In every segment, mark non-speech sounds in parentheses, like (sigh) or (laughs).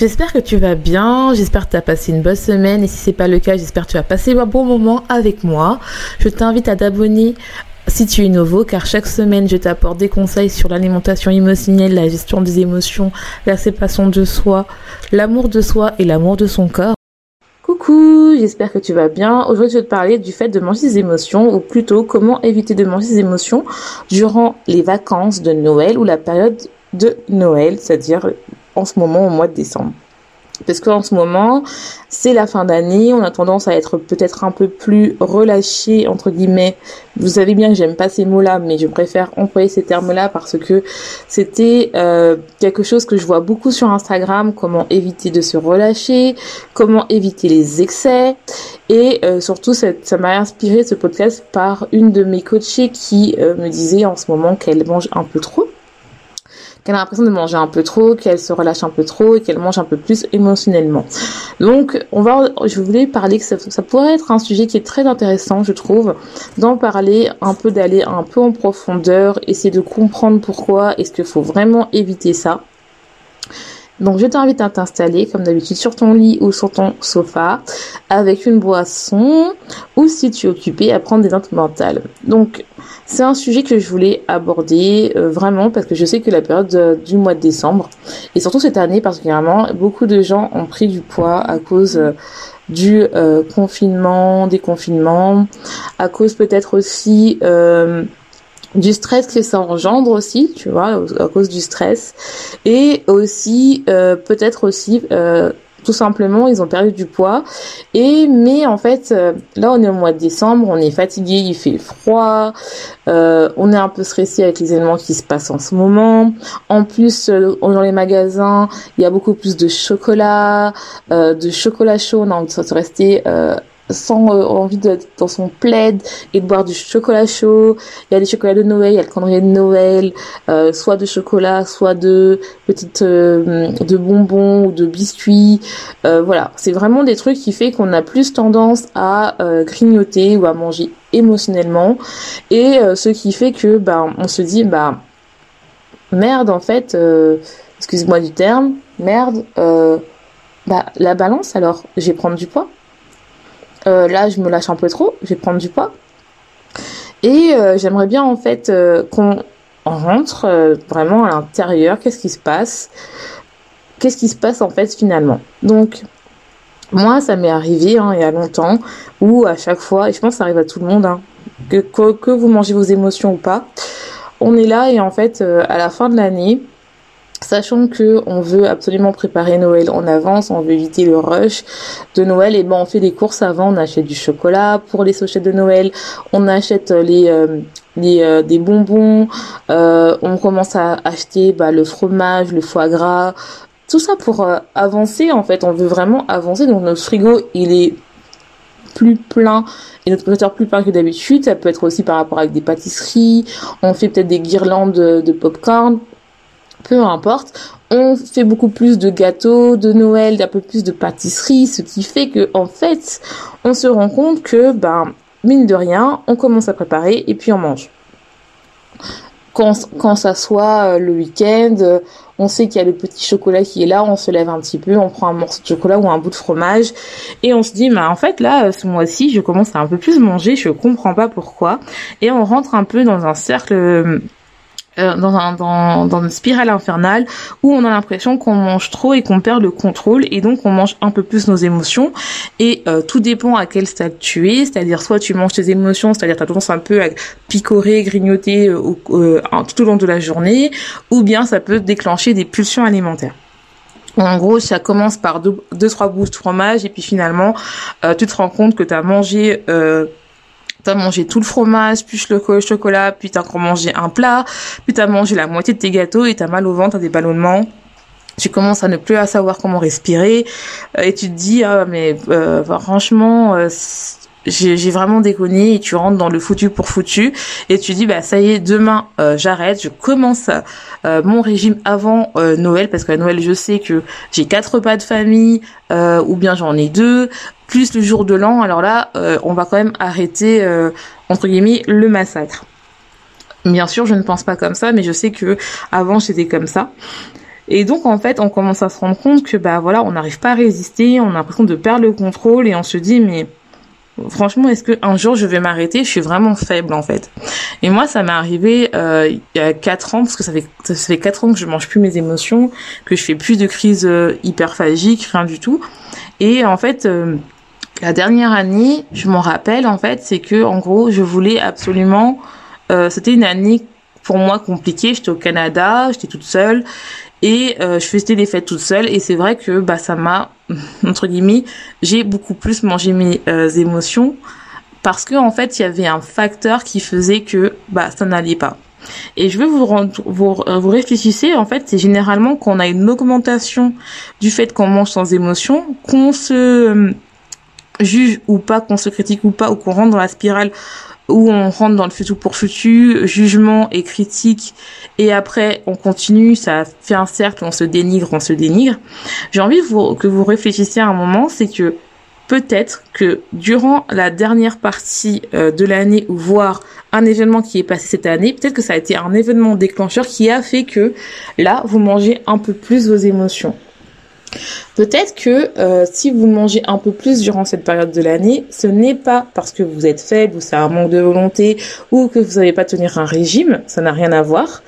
J'espère que tu vas bien, j'espère que tu as passé une bonne semaine et si c'est pas le cas, j'espère que tu as passé un bon moment avec moi. Je t'invite à t'abonner si tu es nouveau, car chaque semaine, je t'apporte des conseils sur l'alimentation émotionnelle, la gestion des émotions, la séparation de soi, l'amour de soi et l'amour de son corps. Coucou, j'espère que tu vas bien. Aujourd'hui, je vais te parler du fait de manger ses émotions, ou plutôt comment éviter de manger ses émotions durant les vacances de Noël ou la période de Noël, c'est-à-dire en ce moment au mois de décembre. Parce qu'en ce moment, c'est la fin d'année, on a tendance à être peut-être un peu plus relâché, entre guillemets. Vous savez bien que j'aime pas ces mots-là, mais je préfère employer ces termes-là parce que c'était euh, quelque chose que je vois beaucoup sur Instagram, comment éviter de se relâcher, comment éviter les excès. Et euh, surtout, ça m'a inspiré ce podcast par une de mes coachées qui euh, me disait en ce moment qu'elle mange un peu trop qu'elle a l'impression de manger un peu trop, qu'elle se relâche un peu trop et qu'elle mange un peu plus émotionnellement. Donc, on va, je voulais parler que ça, ça pourrait être un sujet qui est très intéressant, je trouve, d'en parler un peu, d'aller un peu en profondeur, essayer de comprendre pourquoi, est-ce qu'il faut vraiment éviter ça. Donc je t'invite à t'installer comme d'habitude sur ton lit ou sur ton sofa avec une boisson ou si tu es occupé à prendre des notes mentales. Donc c'est un sujet que je voulais aborder euh, vraiment parce que je sais que la période euh, du mois de décembre et surtout cette année particulièrement, beaucoup de gens ont pris du poids à cause euh, du confinement, des confinements, à cause peut-être aussi du stress que ça engendre aussi, tu vois, à cause du stress, et aussi euh, peut-être aussi euh, tout simplement ils ont perdu du poids. Et mais en fait euh, là on est au mois de décembre on est fatigué il fait froid on est un peu stressé avec les événements qui se passent en ce moment. En plus dans les magasins il y a beaucoup plus de chocolat de chocolat chaud on a envie de rester sans euh, envie d'être dans son plaid et de boire du chocolat chaud. Il y a des chocolats de Noël, il y a le calendrier de Noël, euh, soit de chocolat, soit de petites euh, de bonbons ou de biscuits. voilà, c'est vraiment des trucs qui fait qu'on a plus tendance à grignoter ou à manger émotionnellement et ce qui fait que bah on se dit bah merde en fait excuse-moi du terme merde bah la balance alors je vais prendre du poids euh, là, je me lâche un peu trop, je vais prendre du poids. Et euh, j'aimerais bien en fait euh, qu'on rentre vraiment à l'intérieur. Qu'est-ce qui se passe? Qu'est-ce qui se passe en fait finalement? Donc moi, ça m'est arrivé hein, il y a longtemps où à chaque fois, et je pense que ça arrive à tout le monde, hein, que, que, que vous mangez vos émotions ou pas, on est là et en fait à la fin de l'année, Sachant que on veut absolument préparer Noël en avance, on veut éviter le rush de Noël, et ben on fait des courses avant, on achète du chocolat pour les sochettes de Noël, on achète les euh, les, euh, des bonbons, euh, on commence à acheter bah, le fromage, le foie gras, tout ça pour avancer en fait. On veut vraiment avancer, donc notre frigo il est plus plein et notre congélateur plus plein que d'habitude. Ça peut être aussi par rapport avec des pâtisseries. On fait peut-être des guirlandes de, de popcorn peu importe, on fait beaucoup plus de gâteaux de Noël, un peu plus de pâtisserie, ce qui fait que en fait, on se rend compte que ben mine de rien, on commence à préparer et puis on mange. Quand, quand ça soit euh, le week-end, on sait qu'il y a le petit chocolat qui est là, on se lève un petit peu, on prend un morceau de chocolat ou un bout de fromage et on se dit, bah en fait là, ce mois-ci, je commence à un peu plus manger, je comprends pas pourquoi, et on rentre un peu dans un cercle euh, dans, dans, dans, une spirale infernale où on a l'impression qu'on mange trop et qu'on perd le contrôle et donc on mange un peu plus nos émotions et euh, tout dépend à quel stade tu es, c'est-à-dire soit tu manges tes émotions, c'est-à-dire tu as tendance un peu à picorer, grignoter euh, tout au long de la journée ou bien ça peut déclencher des pulsions alimentaires. En gros, ça commence par deux, deux trois bouts de fromage et puis finalement, tu te rends compte que tu as mangé T'as mangé tout le fromage, puis le chocolat, puis t'as encore mangé un plat, puis t'as mangé la moitié de tes gâteaux et t'as mal au ventre, t'as des ballonnements. Tu commences à ne plus à savoir comment respirer euh, et tu te dis ah mais euh, franchement euh, j'ai vraiment déconné et tu rentres dans le foutu pour foutu et tu dis bah ça y est demain j'arrête je commence mon régime avant Noël parce qu'à Noël je sais que j'ai quatre repas de famille ou bien j'en ai deux plus le jour de l'an, alors là, euh, on va quand même arrêter, euh, entre guillemets, le massacre. Bien sûr, je ne pense pas comme ça, mais je sais que avant j'étais comme ça. Et donc en fait, on commence à se rendre compte que bah voilà, on n'arrive pas à résister, on a l'impression de perdre le contrôle et on se dit mais franchement, est-ce que un jour je vais m'arrêter? Je suis vraiment faible en fait. Et moi, ça m'est arrivé euh, il y a quatre ans parce que ça fait ça fait quatre ans que je mange plus mes émotions, que je fais plus de crise hyperphagique, rien du tout. Et en fait, la dernière année, je m'en rappelle en fait, c'est que en gros, je voulais absolument. Euh, c'était une année pour moi compliquée. J'étais au Canada, j'étais toute seule et euh, je faisais des fêtes toute seule. Et c'est vrai que bah ça m'a (laughs) entre guillemets, j'ai beaucoup plus mangé mes euh, émotions parce que en fait, il y avait un facteur qui faisait que bah ça n'allait pas. Et je veux vous rendre, vous, vous réfléchissez, en fait, c'est généralement qu'on a une augmentation du fait qu'on mange sans émotion, qu'on se juge ou pas, qu'on se critique ou pas, ou qu'on rentre dans la spirale où on rentre dans le futur pour futur, jugement et critique, et après on continue, ça fait un cercle, on se dénigre, on se dénigre. J'ai envie que vous réfléchissiez à un moment, c'est que peut-être que durant la dernière partie euh, de l'année, voire un événement qui est passé cette année, peut-être que ça a été un événement déclencheur qui a fait que là, vous mangez un peu plus vos émotions. Peut-être que euh, si vous mangez un peu plus durant cette période de l'année, ce n'est pas parce que vous êtes faible ou c'est un manque de volonté ou que vous n'avez pas tenir un régime, ça n'a rien à voir.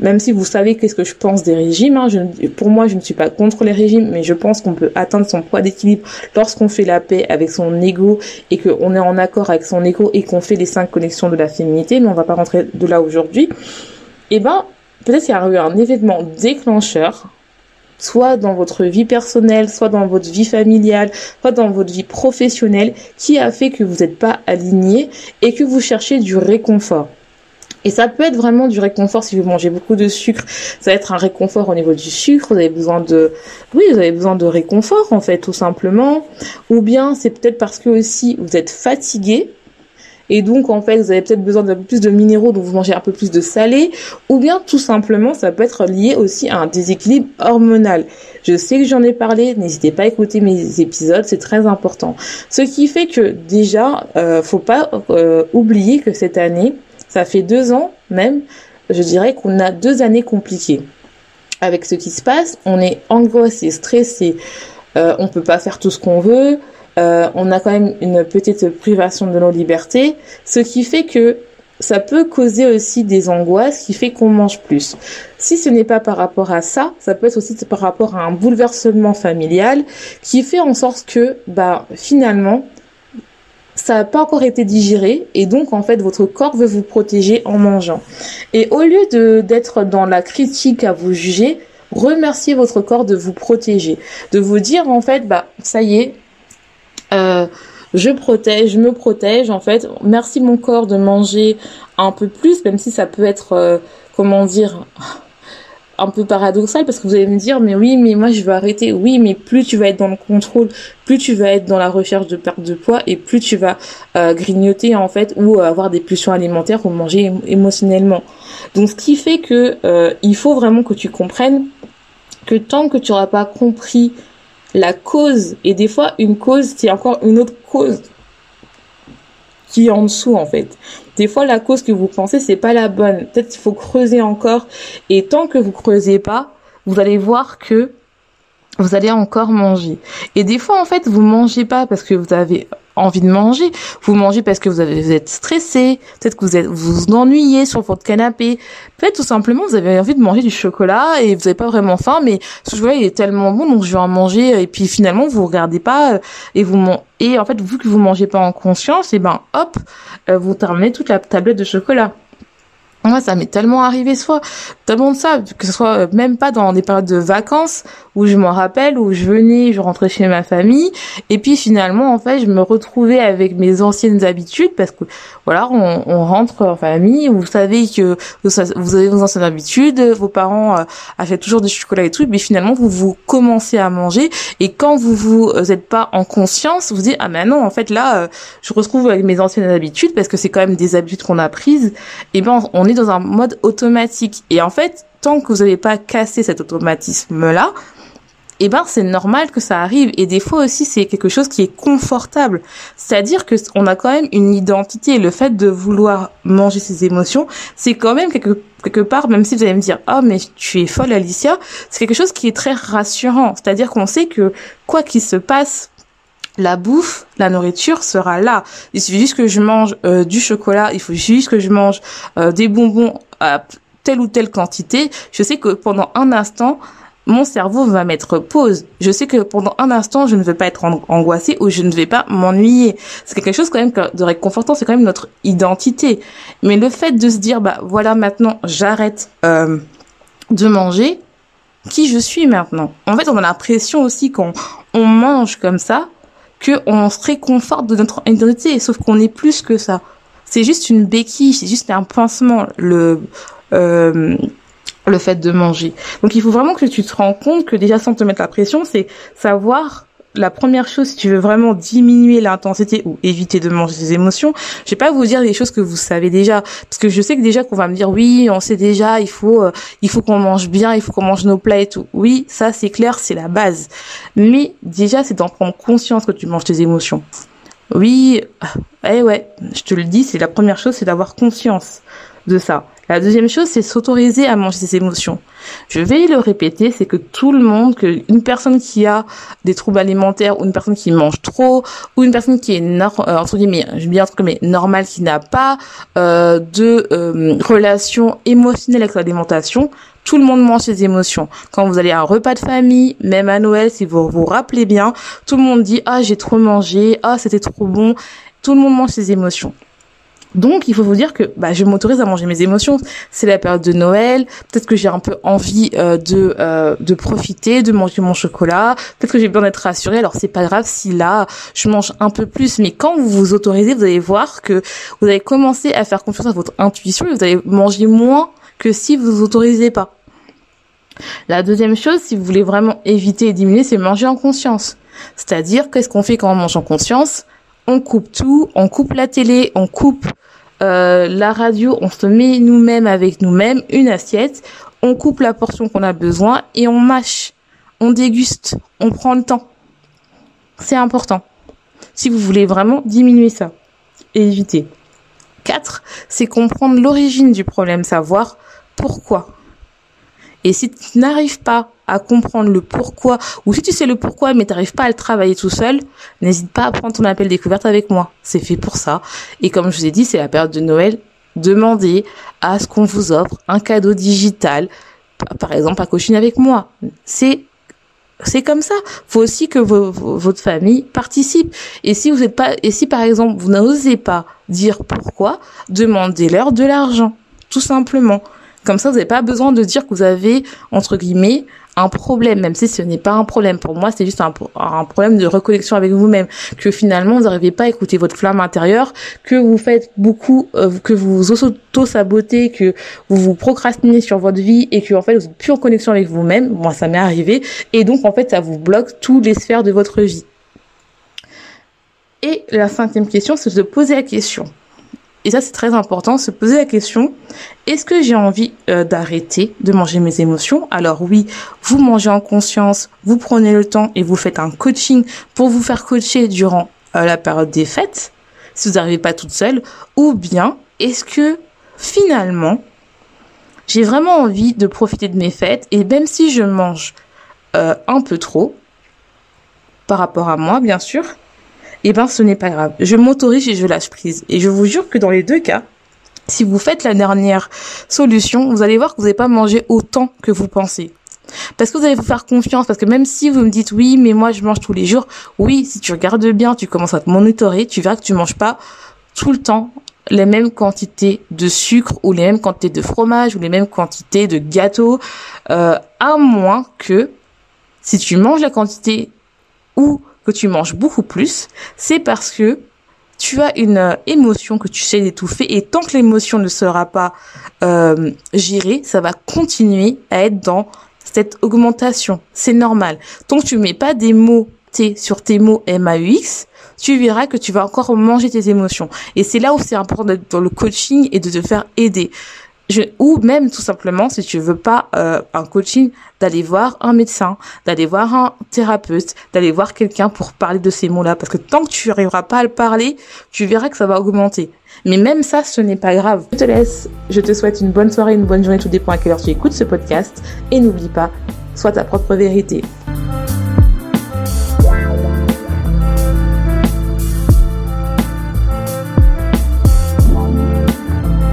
Même si vous savez qu'est-ce que je pense des régimes, hein, pour moi je ne suis pas contre les régimes, mais je pense qu'on peut atteindre son poids d'équilibre lorsqu'on fait la paix avec son ego et qu'on est en accord avec son ego et qu'on fait les cinq connexions de la féminité, mais on va pas rentrer de là aujourd'hui. Eh ben, peut-être qu'il y a eu un événement déclencheur soit dans votre vie personnelle, soit dans votre vie familiale, soit dans votre vie professionnelle, qui a fait que vous n'êtes pas aligné et que vous cherchez du réconfort. Et ça peut être vraiment du réconfort si vous mangez beaucoup de sucre. Ça va être un réconfort au niveau du sucre. Vous avez besoin de, oui, vous avez besoin de réconfort en fait, tout simplement. Ou bien c'est peut-être parce que aussi vous êtes fatigué et donc en fait vous avez peut-être besoin d'un peu plus de minéraux donc vous mangez un peu plus de salé ou bien tout simplement ça peut être lié aussi à un déséquilibre hormonal. Je sais que j'en ai parlé, n'hésitez pas à écouter mes épisodes, c'est très important. Ce qui fait que déjà euh, faut pas euh, oublier que cette année, ça fait deux ans même, je dirais qu'on a deux années compliquées. Avec ce qui se passe, on est angoissé, stressé, euh, on peut pas faire tout ce qu'on veut, euh, on a quand même une petite privation de nos libertés, ce qui fait que ça peut causer aussi des angoisses qui fait qu'on mange plus. Si ce n'est pas par rapport à ça, ça peut être aussi par rapport à un bouleversement familial qui fait en sorte que bah finalement ça n'a pas encore été digéré et donc en fait votre corps veut vous protéger en mangeant. Et au lieu de d'être dans la critique à vous juger, remerciez votre corps de vous protéger, de vous dire en fait bah ça y est, je protège, je me protège en fait. Merci mon corps de manger un peu plus, même si ça peut être, euh, comment dire, un peu paradoxal parce que vous allez me dire mais oui mais moi je veux arrêter oui mais plus tu vas être dans le contrôle plus tu vas être dans la recherche de perte de poids et plus tu vas euh, grignoter en fait ou avoir des pulsions alimentaires ou manger émotionnellement donc ce qui fait que il faut vraiment que tu comprennes que tant que tu n'auras pas compris la cause, et des fois une cause, c'est encore une autre cause qui est en dessous en fait. Des fois la cause que vous pensez c'est pas la bonne. Peut-être qu'il faut creuser encore et tant que vous creusez pas, vous allez voir que vous allez encore manger. Et des fois, en fait, vous mangez pas parce que vous avez envie de manger. Vous mangez parce que vous, êtes stressé. Peut-être que vous êtes, vous, vous ennuyez sur votre canapé. Peut-être tout simplement, vous avez envie de manger du chocolat et vous n'avez pas vraiment faim, mais ce chocolat il est tellement bon, donc je vais en manger. Et puis finalement, vous regardez pas euh, et vous et en fait, vu que vous mangez pas en conscience, et ben hop, euh, vous terminez toute la tablette de chocolat. Moi, ça m'est tellement arrivé soit tellement de ça, que ce soit euh, même pas dans des périodes de vacances où je m'en rappelle, où je venais, je rentrais chez ma famille, et puis finalement, en fait, je me retrouvais avec mes anciennes habitudes parce que voilà, on, on rentre en famille, vous savez que vous avez vos anciennes habitudes, vos parents euh, achètent toujours du chocolat et tout, mais finalement, vous vous commencez à manger, et quand vous vous euh, êtes pas en conscience, vous dites ah mais non, en fait là, je retrouve avec mes anciennes habitudes parce que c'est quand même des habitudes qu'on a prises, et ben on est dans un mode automatique. Et en fait, tant que vous n'avez pas cassé cet automatisme-là, eh ben c'est normal que ça arrive et des fois aussi c'est quelque chose qui est confortable c'est-à-dire que on a quand même une identité le fait de vouloir manger ses émotions c'est quand même quelque quelque part même si vous allez me dire oh mais tu es folle Alicia c'est quelque chose qui est très rassurant c'est-à-dire qu'on sait que quoi qu'il se passe la bouffe, la nourriture sera là. Il suffit juste que je mange euh, du chocolat, il faut juste que je mange euh, des bonbons à telle ou telle quantité. Je sais que pendant un instant, mon cerveau va mettre pause. Je sais que pendant un instant, je ne vais pas être angoissée ou je ne vais pas m'ennuyer. C'est quelque chose quand même de réconfortant, c'est quand même notre identité. Mais le fait de se dire, bah voilà, maintenant, j'arrête euh, de manger, qui je suis maintenant? En fait, on a l'impression aussi qu'on on mange comme ça, qu'on se réconforte de notre identité, sauf qu'on est plus que ça. C'est juste une béquille, c'est juste un pansement, le, euh, le fait de manger. Donc il faut vraiment que tu te rends compte que déjà sans te mettre la pression, c'est savoir la première chose, si tu veux vraiment diminuer l'intensité ou éviter de manger ses émotions, je vais pas vous dire des choses que vous savez déjà, parce que je sais que déjà qu'on va me dire oui, on sait déjà, il faut, euh, il faut qu'on mange bien, il faut qu'on mange nos plats et tout. Oui, ça c'est clair, c'est la base. Mais déjà, c'est d'en prendre conscience que tu manges tes émotions. Oui, eh ouais, je te le dis, c'est la première chose, c'est d'avoir conscience de ça. La deuxième chose, c'est s'autoriser à manger ses émotions. Je vais le répéter, c'est que tout le monde, que une personne qui a des troubles alimentaires ou une personne qui mange trop ou une personne qui est euh, entre guillemets, je bien entre guillemets normale, qui n'a pas euh, de euh, relation émotionnelle avec l'alimentation, tout le monde mange ses émotions. Quand vous allez à un repas de famille, même à Noël, si vous vous rappelez bien, tout le monde dit ah j'ai trop mangé, ah c'était trop bon. Tout le monde mange ses émotions. Donc, il faut vous dire que bah, je m'autorise à manger mes émotions. C'est la période de Noël. Peut-être que j'ai un peu envie euh, de euh, de profiter, de manger mon chocolat. Peut-être que j'ai besoin d'être rassurée. Alors, c'est pas grave si là je mange un peu plus. Mais quand vous vous autorisez, vous allez voir que vous allez commencer à faire confiance à votre intuition et vous allez manger moins que si vous vous autorisez pas. La deuxième chose, si vous voulez vraiment éviter et diminuer, c'est manger en conscience. C'est-à-dire, qu'est-ce qu'on fait quand on mange en conscience? On coupe tout, on coupe la télé, on coupe euh, la radio, on se met nous-mêmes avec nous-mêmes une assiette, on coupe la portion qu'on a besoin et on mâche, on déguste, on prend le temps. C'est important. Si vous voulez vraiment diminuer ça et éviter. 4. C'est comprendre l'origine du problème, savoir pourquoi. Et si tu n'arrives pas à comprendre le pourquoi, ou si tu sais le pourquoi mais tu n'arrives pas à le travailler tout seul, n'hésite pas à prendre ton appel découverte avec moi. C'est fait pour ça. Et comme je vous ai dit, c'est la période de Noël. Demandez à ce qu'on vous offre un cadeau digital, par exemple à cochine avec moi. C'est c'est comme ça. Faut aussi que votre famille participe. Et si vous êtes pas, et si par exemple vous n'osez pas dire pourquoi, demandez-leur de l'argent, tout simplement. Comme ça, vous n'avez pas besoin de dire que vous avez, entre guillemets, un problème, même si ce n'est pas un problème. Pour moi, c'est juste un, problème de reconnexion avec vous-même. Que finalement, vous n'arrivez pas à écouter votre flamme intérieure, que vous faites beaucoup, euh, que vous auto-sabotez, que vous vous procrastinez sur votre vie et que en fait, vous êtes plus en connexion avec vous-même. Moi, ça m'est arrivé. Et donc, en fait, ça vous bloque toutes les sphères de votre vie. Et la cinquième question, c'est de se poser la question et ça c'est très important, se poser la question, est-ce que j'ai envie euh, d'arrêter de manger mes émotions? Alors oui, vous mangez en conscience, vous prenez le temps et vous faites un coaching pour vous faire coacher durant euh, la période des fêtes, si vous n'arrivez pas toute seule, ou bien est-ce que finalement j'ai vraiment envie de profiter de mes fêtes et même si je mange euh, un peu trop par rapport à moi, bien sûr, eh ben ce n'est pas grave. Je m'autorise et je lâche prise. Et je vous jure que dans les deux cas, si vous faites la dernière solution, vous allez voir que vous n'allez pas manger autant que vous pensez. Parce que vous allez vous faire confiance, parce que même si vous me dites oui, mais moi je mange tous les jours, oui, si tu regardes bien, tu commences à te monitorer, tu verras que tu manges pas tout le temps les mêmes quantités de sucre ou les mêmes quantités de fromage ou les mêmes quantités de gâteaux, euh, à moins que si tu manges la quantité ou que tu manges beaucoup plus, c'est parce que tu as une euh, émotion que tu sais d'étouffer et tant que l'émotion ne sera pas euh, gérée, ça va continuer à être dans cette augmentation. C'est normal. Tant que tu mets pas des mots T sur tes mots MAUX, tu verras que tu vas encore manger tes émotions. Et c'est là où c'est important d'être dans le coaching et de te faire aider. Je, ou même tout simplement si tu veux pas euh, un coaching d'aller voir un médecin d'aller voir un thérapeute d'aller voir quelqu'un pour parler de ces mots là parce que tant que tu n'arriveras pas à le parler tu verras que ça va augmenter. Mais même ça ce n'est pas grave. Je te laisse. Je te souhaite une bonne soirée une bonne journée tout dépend à quelle heure tu écoutes ce podcast. Et n'oublie pas sois ta propre vérité